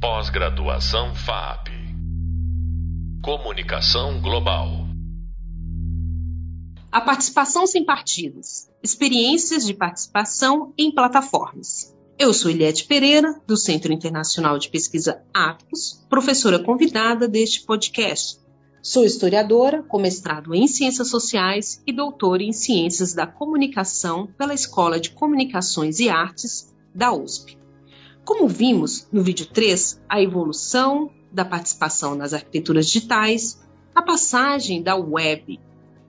Pós-graduação FAP. Comunicação Global. A participação sem partidos. Experiências de participação em plataformas. Eu sou Eliette Pereira, do Centro Internacional de Pesquisa Atos, professora convidada deste podcast. Sou historiadora, com mestrado em Ciências Sociais e doutora em Ciências da Comunicação pela Escola de Comunicações e Artes da USP. Como vimos no vídeo 3, a evolução da participação nas arquiteturas digitais, a passagem da Web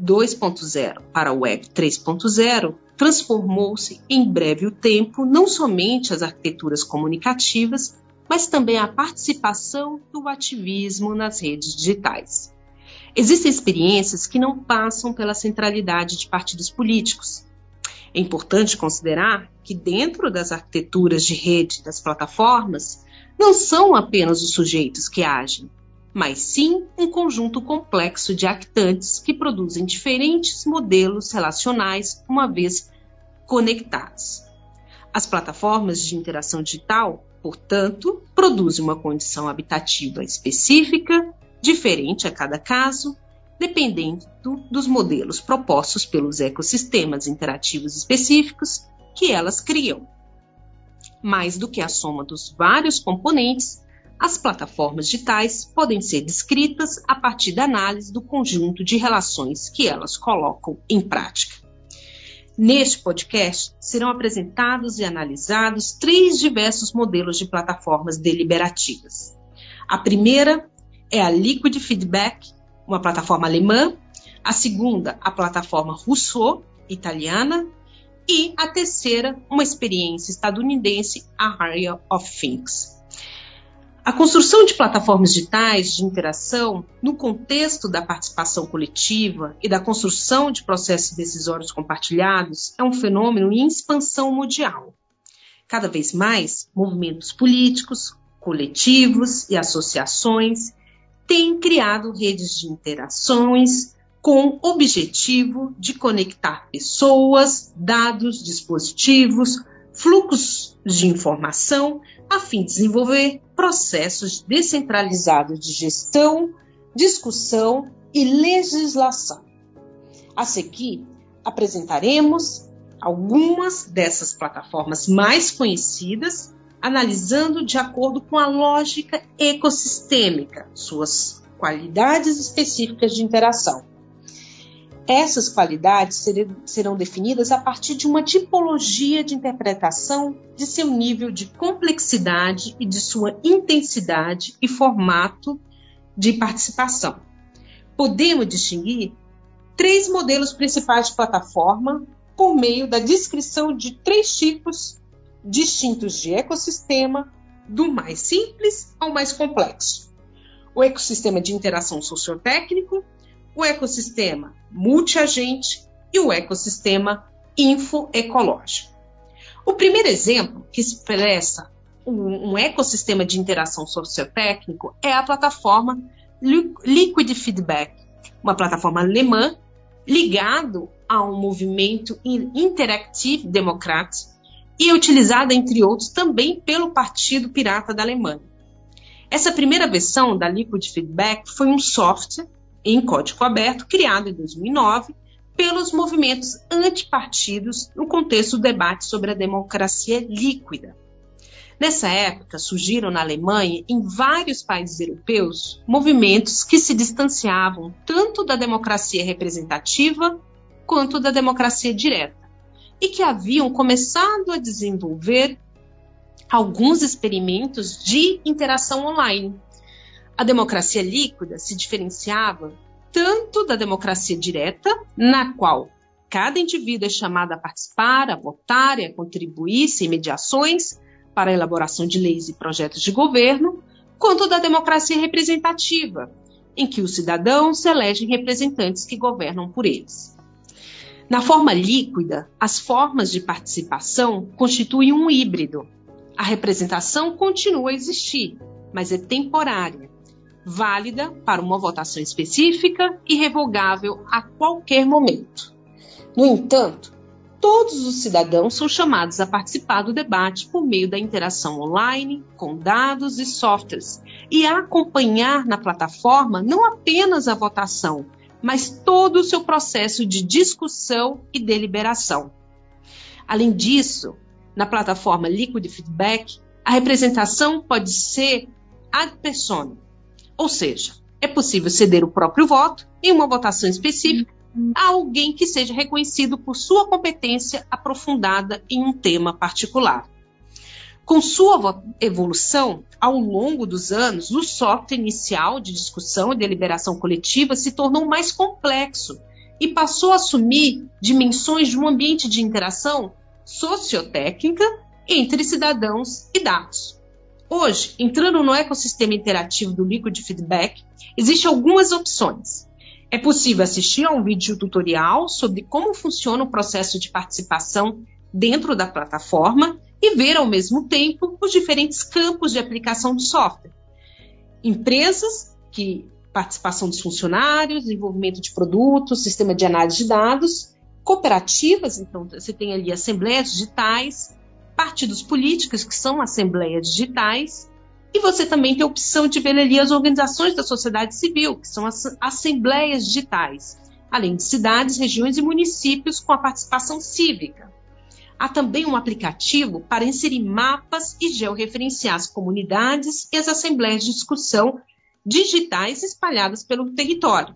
2.0 para a Web 3.0 transformou-se em breve o tempo não somente as arquiteturas comunicativas, mas também a participação do ativismo nas redes digitais. Existem experiências que não passam pela centralidade de partidos políticos. É importante considerar que, dentro das arquiteturas de rede das plataformas, não são apenas os sujeitos que agem, mas sim um conjunto complexo de actantes que produzem diferentes modelos relacionais, uma vez conectados. As plataformas de interação digital, portanto, produzem uma condição habitativa específica, diferente a cada caso, dependendo dos modelos propostos pelos ecossistemas interativos específicos que elas criam. Mais do que a soma dos vários componentes, as plataformas digitais podem ser descritas a partir da análise do conjunto de relações que elas colocam em prática. Neste podcast serão apresentados e analisados três diversos modelos de plataformas deliberativas. A primeira é a Liquid Feedback, uma plataforma alemã. A segunda, a plataforma Rousseau, italiana. E a terceira, uma experiência estadunidense, a Area of Things. A construção de plataformas digitais de interação, no contexto da participação coletiva e da construção de processos decisórios compartilhados, é um fenômeno em expansão mundial. Cada vez mais, movimentos políticos, coletivos e associações têm criado redes de interações com objetivo de conectar pessoas, dados, dispositivos, fluxos de informação a fim de desenvolver processos descentralizados de gestão, discussão e legislação. A seguir, apresentaremos algumas dessas plataformas mais conhecidas, analisando de acordo com a lógica ecossistêmica, suas qualidades específicas de interação. Essas qualidades serão definidas a partir de uma tipologia de interpretação de seu nível de complexidade e de sua intensidade e formato de participação. Podemos distinguir três modelos principais de plataforma por meio da descrição de três tipos distintos de ecossistema, do mais simples ao mais complexo. O ecossistema de interação sociotécnico, o ecossistema multiagente e o ecossistema infoecológico. O primeiro exemplo que expressa um, ecossistema de interação sociotécnico é a plataforma Liquid Feedback, uma plataforma alemã ligado a um movimento Interactive Democracy e utilizada, entre outros, também pelo Partido Pirata da Alemanha. Essa primeira versão da Liquid Feedback foi um software em código aberto, criado em 2009 pelos movimentos antipartidos no contexto do debate sobre a democracia líquida. Nessa época, surgiram na Alemanha e em vários países europeus movimentos que se distanciavam tanto da democracia representativa quanto da democracia direta e que haviam começado a desenvolver alguns experimentos de interação online, a democracia líquida se diferenciava tanto da democracia direta, na qual cada indivíduo é chamado a participar, a votar e a contribuir sem mediações para a elaboração de leis e projetos de governo, quanto da democracia representativa, em que os cidadãos elegem representantes que governam por eles. Na forma líquida, as formas de participação constituem um híbrido. A representação continua a existir, mas é temporária válida para uma votação específica e revogável a qualquer momento. No entanto, Todos os cidadãos são chamados a participar do debate por meio da interação online, com dados e softwares, e a acompanhar na plataforma não apenas a votação, mas todo o seu processo de discussão e deliberação. Além disso, na plataforma Liquid Feedback, a representação pode ser ad personam, ou seja, é possível ceder o próprio voto em uma votação específica a alguém que seja reconhecido por sua competência aprofundada em um tema particular. Com sua evolução, ao longo dos anos, o software inicial de discussão e deliberação coletiva se tornou mais complexo e passou a assumir dimensões de um ambiente de interação sociotécnica entre cidadãos e dados. Hoje, entrando no ecossistema interativo do Liquid Feedback, existem algumas opções. É possível assistir a um vídeo tutorial sobre como funciona o processo de participação dentro da plataforma e ver ao mesmo tempo os diferentes campos de aplicação do software. Empresas que participação dos funcionários, desenvolvimento de produtos, sistema de análise de dados, cooperativas, então você tem ali assembleias digitais, partidos políticos, que são assembleias digitais, e você também tem a opção de ver ali as organizações da sociedade civil, que são as assembleias digitais, além de cidades, regiões e municípios com a participação cívica. Há também um aplicativo para inserir mapas e georreferenciar as comunidades e as assembleias de discussão digitais espalhadas pelo território.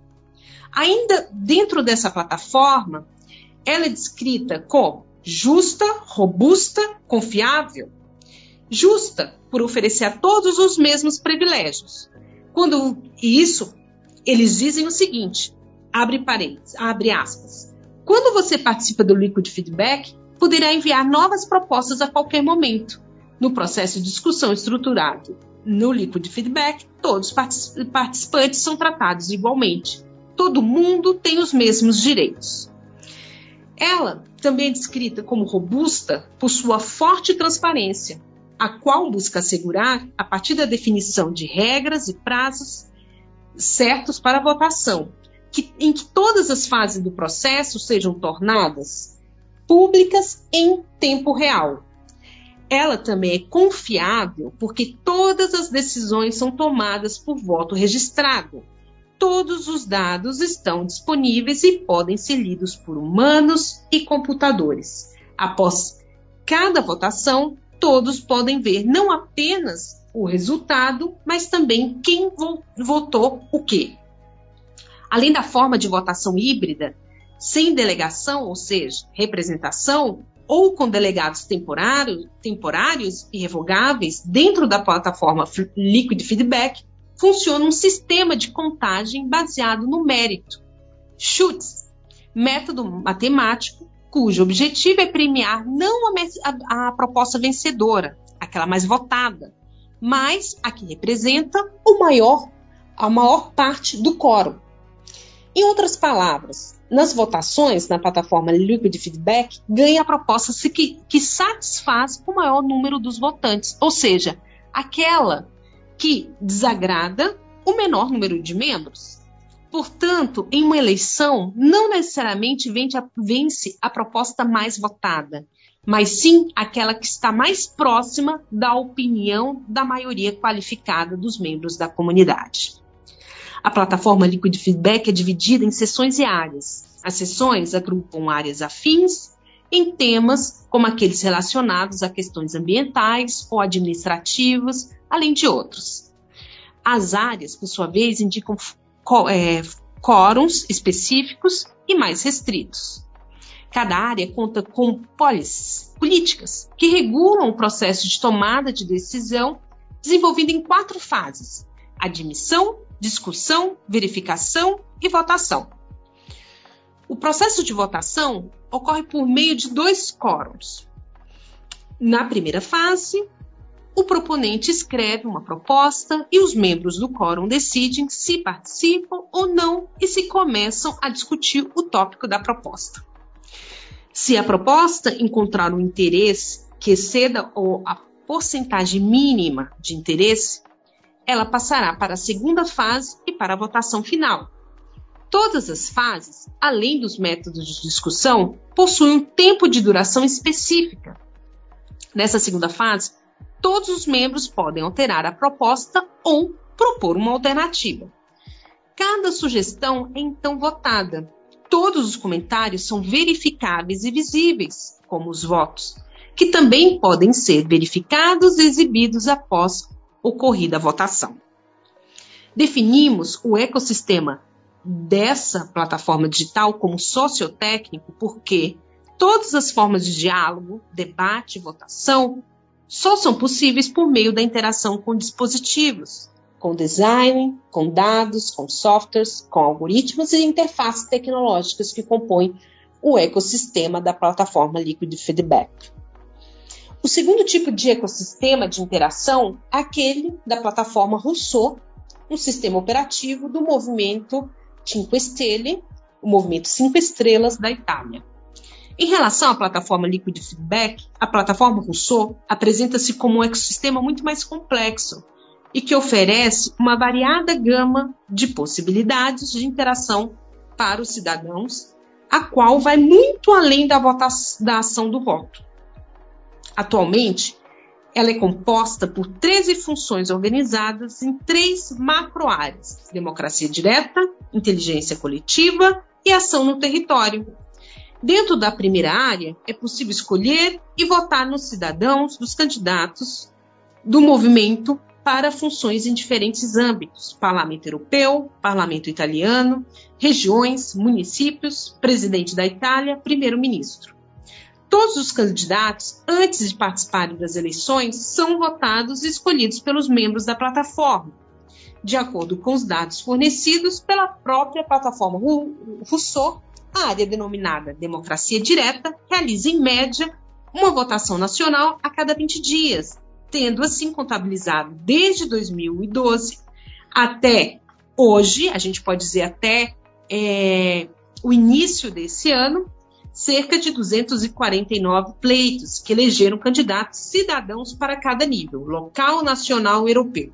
Ainda dentro dessa plataforma, ela é descrita como justa, robusta, confiável. Justa por oferecer a todos os mesmos privilégios. Quando isso, eles dizem o seguinte: abre parênteses, abre aspas. Quando você participa do Liquid Feedback, poderá enviar novas propostas a qualquer momento. No processo de discussão estruturado no Liquid Feedback, todos os participantes são tratados igualmente. Todo mundo tem os mesmos direitos. Ela também é descrita como robusta por sua forte transparência, a qual busca assegurar, a partir da definição de regras e prazos certos para a votação, que, em que todas as fases do processo sejam tornadas públicas em tempo real. Ela também é confiável porque todas as decisões são tomadas por voto registrado, todos os dados estão disponíveis e podem ser lidos por humanos e computadores. Após cada votação, todos podem ver não apenas o resultado, mas também quem votou o quê. Além da forma de votação híbrida, sem delegação, ou seja, representação, ou com delegados temporários, temporários e revogáveis dentro da plataforma Liquid Feedback, funciona um sistema de contagem baseado no mérito. Schutz, método matemático cujo objetivo é premiar não a, a, a proposta vencedora, aquela mais votada, mas a que representa o maior, a maior parte do quórum. Em outras palavras, nas votações na plataforma Liquid Feedback, ganha a proposta que, que satisfaz o maior número dos votantes, ou seja, aquela que desagrada o menor número de membros. Portanto, em uma eleição, não necessariamente vence a proposta mais votada, mas sim aquela que está mais próxima da opinião da maioria qualificada dos membros da comunidade. A plataforma Liquid Feedback é dividida em sessões e áreas. As sessões agrupam áreas afins em temas como aqueles relacionados a questões ambientais ou administrativas, além de outros. As áreas, por sua vez, indicam é, específicos e mais restritos. Cada área conta com policies, políticas, que regulam o processo de tomada de decisão, desenvolvido em quatro fases: admissão, discussão, verificação e votação. O processo de votação ocorre por meio de dois quórums. Na primeira fase, o proponente escreve uma proposta e os membros do quórum decidem se participam ou não e se começam a discutir o tópico da proposta. Se a proposta encontrar um interesse que exceda a porcentagem mínima de interesse, ela passará para a segunda fase e para a votação final. Todas as fases, além dos métodos de discussão, possuem um tempo de duração específica. Nessa segunda fase, todos os membros podem alterar a proposta ou propor uma alternativa. Cada sugestão é então votada. Todos os comentários são verificáveis e visíveis, como os votos, que também podem ser verificados e exibidos após ocorrida a votação. Definimos o ecossistema dessa plataforma digital como sociotécnico porque todas as formas de diálogo, debate e votação só são possíveis por meio da interação com dispositivos, com design, com dados, com softwares, com algoritmos e interfaces tecnológicas que compõem o ecossistema da plataforma Liquid Feedback. O segundo tipo de ecossistema de interação é aquele da plataforma Rousseau, um sistema operativo do movimento Cinque Stelle, o movimento Cinco Estrelas da Itália. Em relação à plataforma Liquid Feedback, a plataforma Rousseau apresenta-se como um ecossistema muito mais complexo e que oferece uma variada gama de possibilidades de interação para os cidadãos, a qual vai muito além da, votação, da ação do voto. Atualmente, ela é composta por 13 funções organizadas em três macroáreas: democracia direta, inteligência coletiva e ação no território. Dentro da primeira área, é possível escolher e votar nos cidadãos dos candidatos do movimento para funções em diferentes âmbitos: parlamento europeu, parlamento italiano, regiões, municípios, presidente da Itália, primeiro-ministro. Todos os candidatos, antes de participarem das eleições, são votados e escolhidos pelos membros da plataforma, de acordo com os dados fornecidos pela própria plataforma. Rousseau, a área denominada Democracia Direta realiza, em média, uma votação nacional a cada 20 dias, tendo assim contabilizado desde 2012 até hoje, a gente pode dizer até é, o início desse ano, cerca de 249 pleitos que elegeram candidatos cidadãos para cada nível, local, nacional e europeu.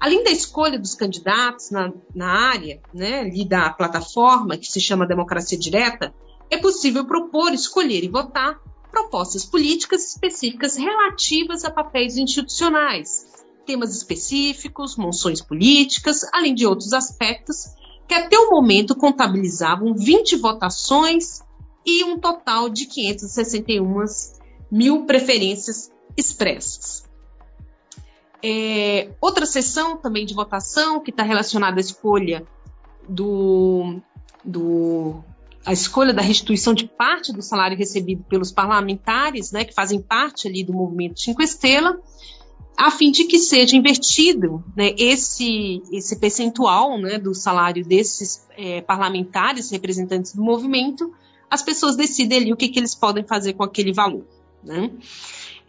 Além da escolha dos candidatos na, na área né, ali da plataforma, que se chama Democracia Direta, é possível propor, escolher e votar propostas políticas específicas relativas a papéis institucionais, temas específicos, moções políticas, além de outros aspectos que até o momento contabilizavam 20 votações e um total de 561 mil preferências expressas. É, outra sessão também de votação que está relacionada à escolha do, do a escolha da restituição de parte do salário recebido pelos parlamentares, né, que fazem parte ali do movimento Cinco Estrela, a fim de que seja invertido né, esse, esse percentual né, do salário desses é, parlamentares, representantes do movimento, as pessoas decidem ali o que, que eles podem fazer com aquele valor. Né?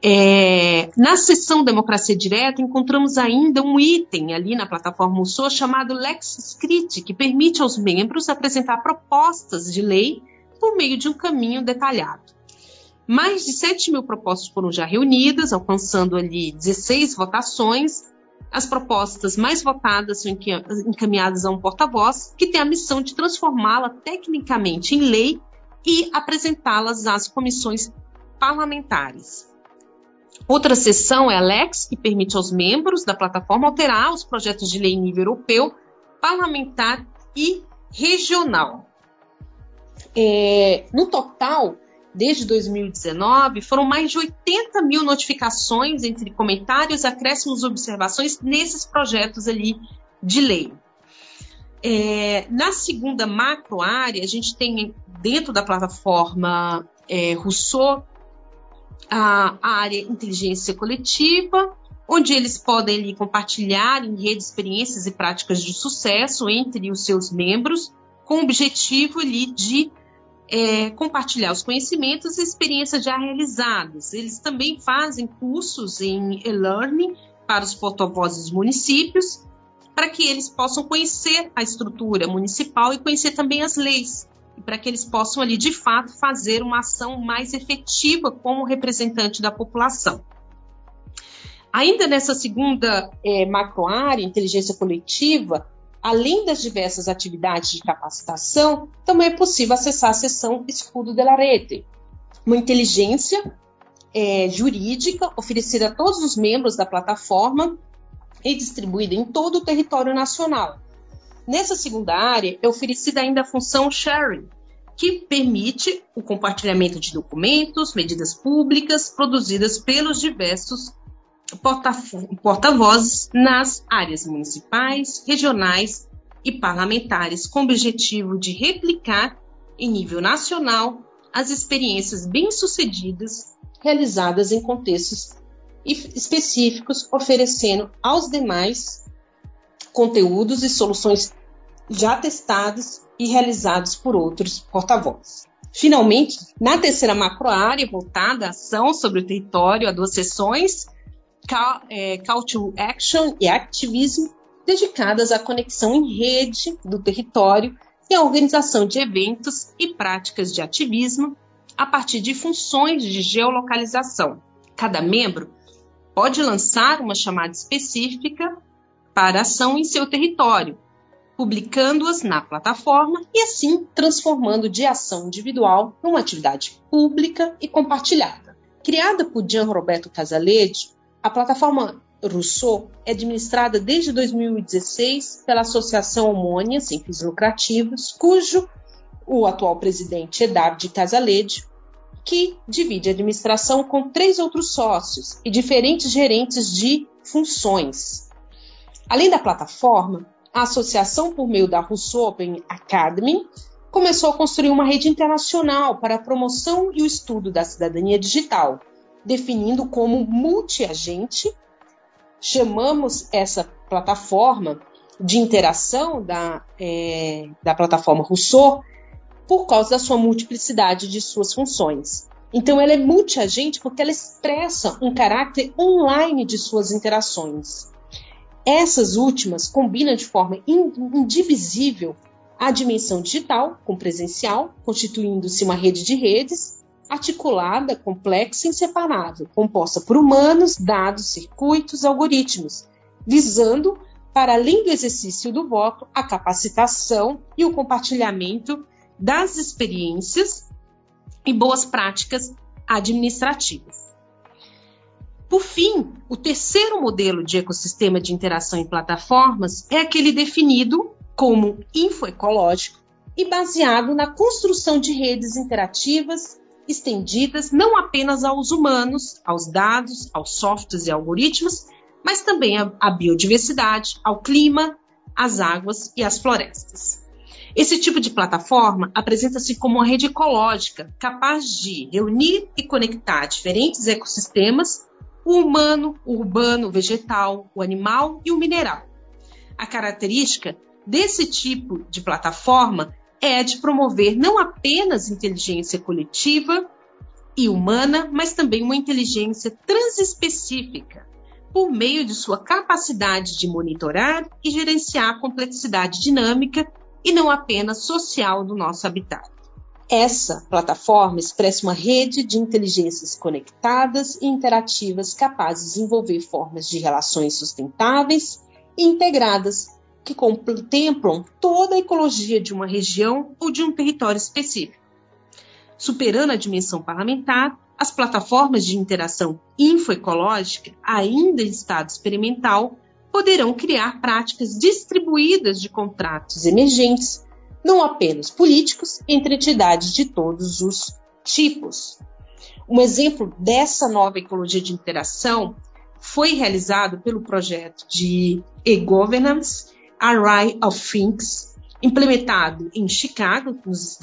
É, na seção Democracia Direta, encontramos ainda um item ali na plataforma Rousseau chamado Lex Script, que permite aos membros apresentar propostas de lei por meio de um caminho detalhado. Mais de 7 mil propostas foram já reunidas, alcançando ali 16 votações. As propostas mais votadas são encaminhadas a um porta-voz, que tem a missão de transformá-la tecnicamente em lei e apresentá-las às comissões parlamentares. Outra seção é a Lex, que permite aos membros da plataforma alterar os projetos de lei em nível europeu, parlamentar e regional. É, no total, desde 2019, foram mais de 80 mil notificações entre comentários, acréscimos observações nesses projetos ali de lei. É, na segunda macro área, a gente tem dentro da plataforma é, Rousseau a, área inteligência coletiva, onde eles podem ali, compartilhar em rede experiências e práticas de sucesso entre os seus membros, com o objetivo ali de é, compartilhar os conhecimentos e experiências já realizadas. Eles também fazem cursos em e-learning para os porta-vozes dos municípios para que eles possam conhecer a estrutura municipal e conhecer também as leis, e para que eles possam ali de fato fazer uma ação mais efetiva como representante da população. Ainda nessa segunda é, macroárea, inteligência coletiva, além das diversas atividades de capacitação, também é possível acessar a seção Escudo de la Rete, uma inteligência é, jurídica oferecida a todos os membros da plataforma e distribuída em todo o território nacional. Nessa segunda área, é oferecida ainda a função sharing, que permite o compartilhamento de documentos, medidas públicas produzidas pelos diversos porta-vozes nas áreas municipais, regionais e parlamentares, com o objetivo de replicar em nível nacional as experiências bem-sucedidas realizadas em contextos específicos, oferecendo aos demais conteúdos e soluções já testados e realizados por outros porta-vozes. Finalmente, na terceira macroárea, voltada à ação sobre o território, há duas sessões, Call, é, Call to Action e Activism, dedicadas à conexão em rede do território e à organização de eventos e práticas de ativismo a partir de funções de geolocalização. Cada membro pode lançar uma chamada específica para ação em seu território, publicando-as na plataforma e assim transformando de ação individual numa atividade pública e compartilhada. Criada por Gian Roberto Casaletti, a plataforma Rousseau é administrada desde 2016 pela Associação Homônia Sem Fins Lucrativos, cujo o atual presidente é David Casaletti, que divide a administração com três outros sócios e diferentes gerentes de funções. Além da plataforma, a associação, por meio da Rousseau Open Academy, começou a construir uma rede internacional para a promoção e o estudo da cidadania digital, definindo como multiagente. Chamamos essa plataforma de interação da, é, da plataforma Rousseau por causa da sua multiplicidade de suas funções. Então, ela é multiagente porque ela expressa um caráter online de suas interações. Essas últimas combinam de forma indivisível a dimensão digital com presencial, constituindo-se uma rede de redes articulada, complexa e inseparável, composta por humanos, dados, circuitos, algoritmos, visando, para além do exercício do voto, a capacitação e o compartilhamento das experiências e boas práticas administrativas. Por fim, o terceiro modelo de ecossistema de interação em plataformas é aquele definido como infoecológico e baseado na construção de redes interativas estendidas não apenas aos humanos, aos dados, aos softwares e algoritmos, mas também à biodiversidade, ao clima, às águas e às florestas. Esse tipo de plataforma apresenta-se como uma rede ecológica capaz de reunir e conectar diferentes ecossistemas o humano, o urbano, o vegetal, o animal e o mineral. A característica desse tipo de plataforma é de promover não apenas inteligência coletiva e humana, mas também uma inteligência transespecífica, por meio de sua capacidade de monitorar e gerenciar a complexidade dinâmica e não apenas social do nosso habitat. Essa plataforma expressa uma rede de inteligências conectadas e interativas capazes de desenvolver formas de relações sustentáveis e integradas que contemplam toda a ecologia de uma região ou de um território específico. Superando a dimensão parlamentar, as plataformas de interação infoecológica, ainda em estado experimental, poderão criar práticas distribuídas de contratos emergentes não apenas políticos, entre entidades de todos os tipos. Um exemplo dessa nova ecologia de interação foi realizado pelo projeto de e-governance Array of Things, implementado em Chicago, nos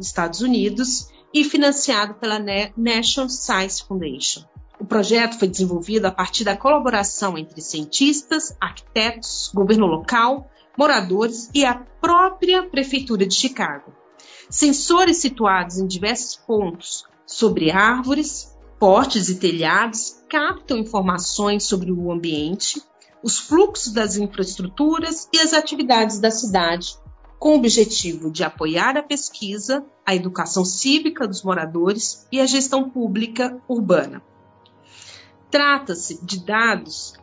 Estados Unidos, e financiado pela National Science Foundation. O projeto foi desenvolvido a partir da colaboração entre cientistas, arquitetos, governo local, moradores e a própria Prefeitura de Chicago. Sensores situados em diversos pontos sobre árvores, portes e telhados captam informações sobre o ambiente, os fluxos das infraestruturas e as atividades da cidade, com o objetivo de apoiar a pesquisa, a educação cívica dos moradores e a gestão pública urbana. Trata-se de dados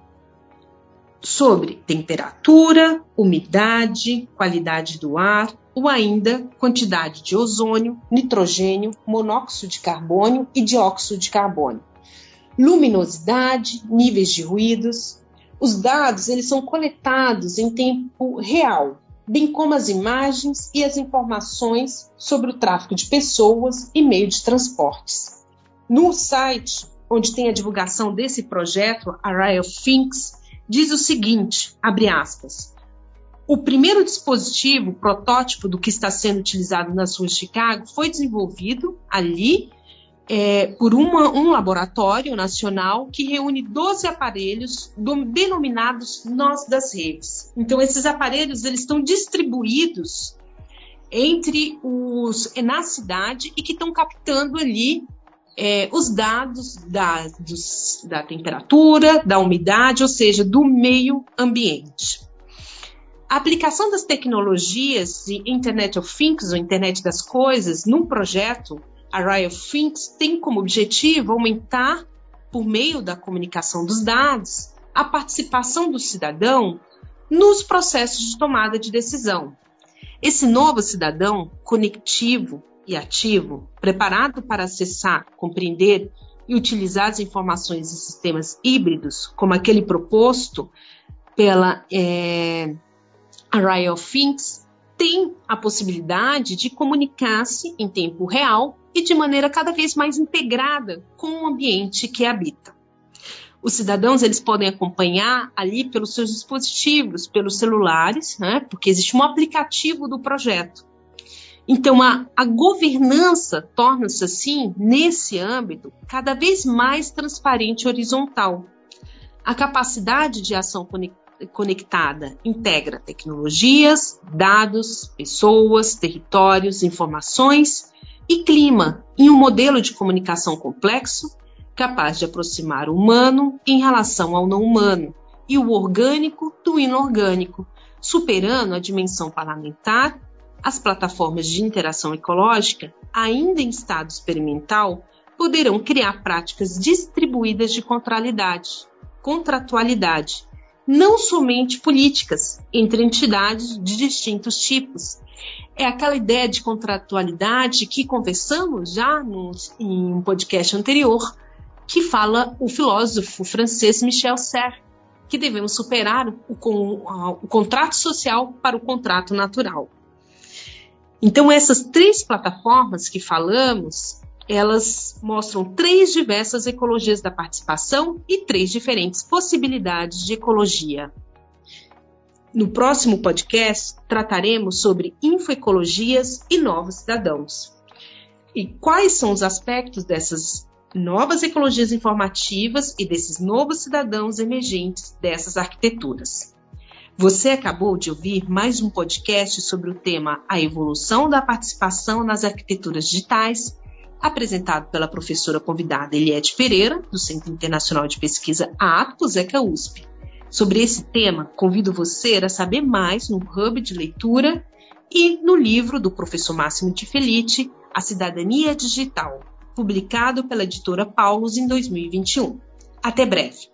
sobre temperatura, umidade, qualidade do ar ou ainda quantidade de ozônio, nitrogênio, monóxido de carbono e dióxido de carbono, luminosidade, níveis de ruídos. Os dados eles são coletados em tempo real, bem como as imagens e as informações sobre o tráfego de pessoas e meio de transportes. No site onde tem a divulgação desse projeto, Array of Things, diz o seguinte, abre aspas, o primeiro dispositivo, protótipo do que está sendo utilizado nas ruas de Chicago, foi desenvolvido ali é, por uma, um laboratório nacional que reúne 12 aparelhos do, denominados nós das redes. Então, esses aparelhos eles estão distribuídos entre os na cidade e que estão captando ali é, os dados da, dos, da temperatura, da umidade, ou seja, do meio ambiente. A aplicação das tecnologias de Internet of Things, ou Internet das Coisas, num projeto Array of Things, tem como objetivo aumentar, por meio da comunicação dos dados, a participação do cidadão nos processos de tomada de decisão. Esse novo cidadão conectivo e ativo, preparado para acessar, compreender e utilizar as informações de sistemas híbridos, como aquele proposto pela é, Array of Things, tem a possibilidade de comunicar-se em tempo real e de maneira cada vez mais integrada com o ambiente que habita. Os cidadãos eles podem acompanhar ali pelos seus dispositivos, pelos celulares, né, porque existe um aplicativo do projeto então, a, a governança torna-se, assim, nesse âmbito, cada vez mais transparente e horizontal. A capacidade de ação conectada integra tecnologias, dados, pessoas, territórios, informações e clima em um modelo de comunicação complexo, capaz de aproximar o humano em relação ao não humano e o orgânico do inorgânico, superando a dimensão parlamentar as plataformas de interação ecológica, ainda em estado experimental, poderão criar práticas distribuídas de contratualidade, contratualidade, não somente políticas entre entidades de distintos tipos. É aquela ideia de contratualidade que conversamos já em um podcast anterior, que fala o filósofo francês Michel Serres, que devemos superar o, o, o contrato social para o contrato natural. Então, essas três plataformas que falamos, elas mostram três diversas ecologias da participação e três diferentes possibilidades de ecologia. No próximo podcast, trataremos sobre infoecologias e novos cidadãos. E quais são os aspectos dessas novas ecologias informativas e desses novos cidadãos emergentes dessas arquiteturas. Você acabou de ouvir mais um podcast sobre o tema A Evolução da Participação nas Arquiteturas Digitais, apresentado pela professora convidada Eliette Pereira, do Centro Internacional de Pesquisa ATPOS ECA USP. Sobre esse tema, convido você a saber mais no Hub de Leitura e no livro do professor Máximo de Felice, A Cidadania Digital, publicado pela editora Paulus em 2021. Até breve!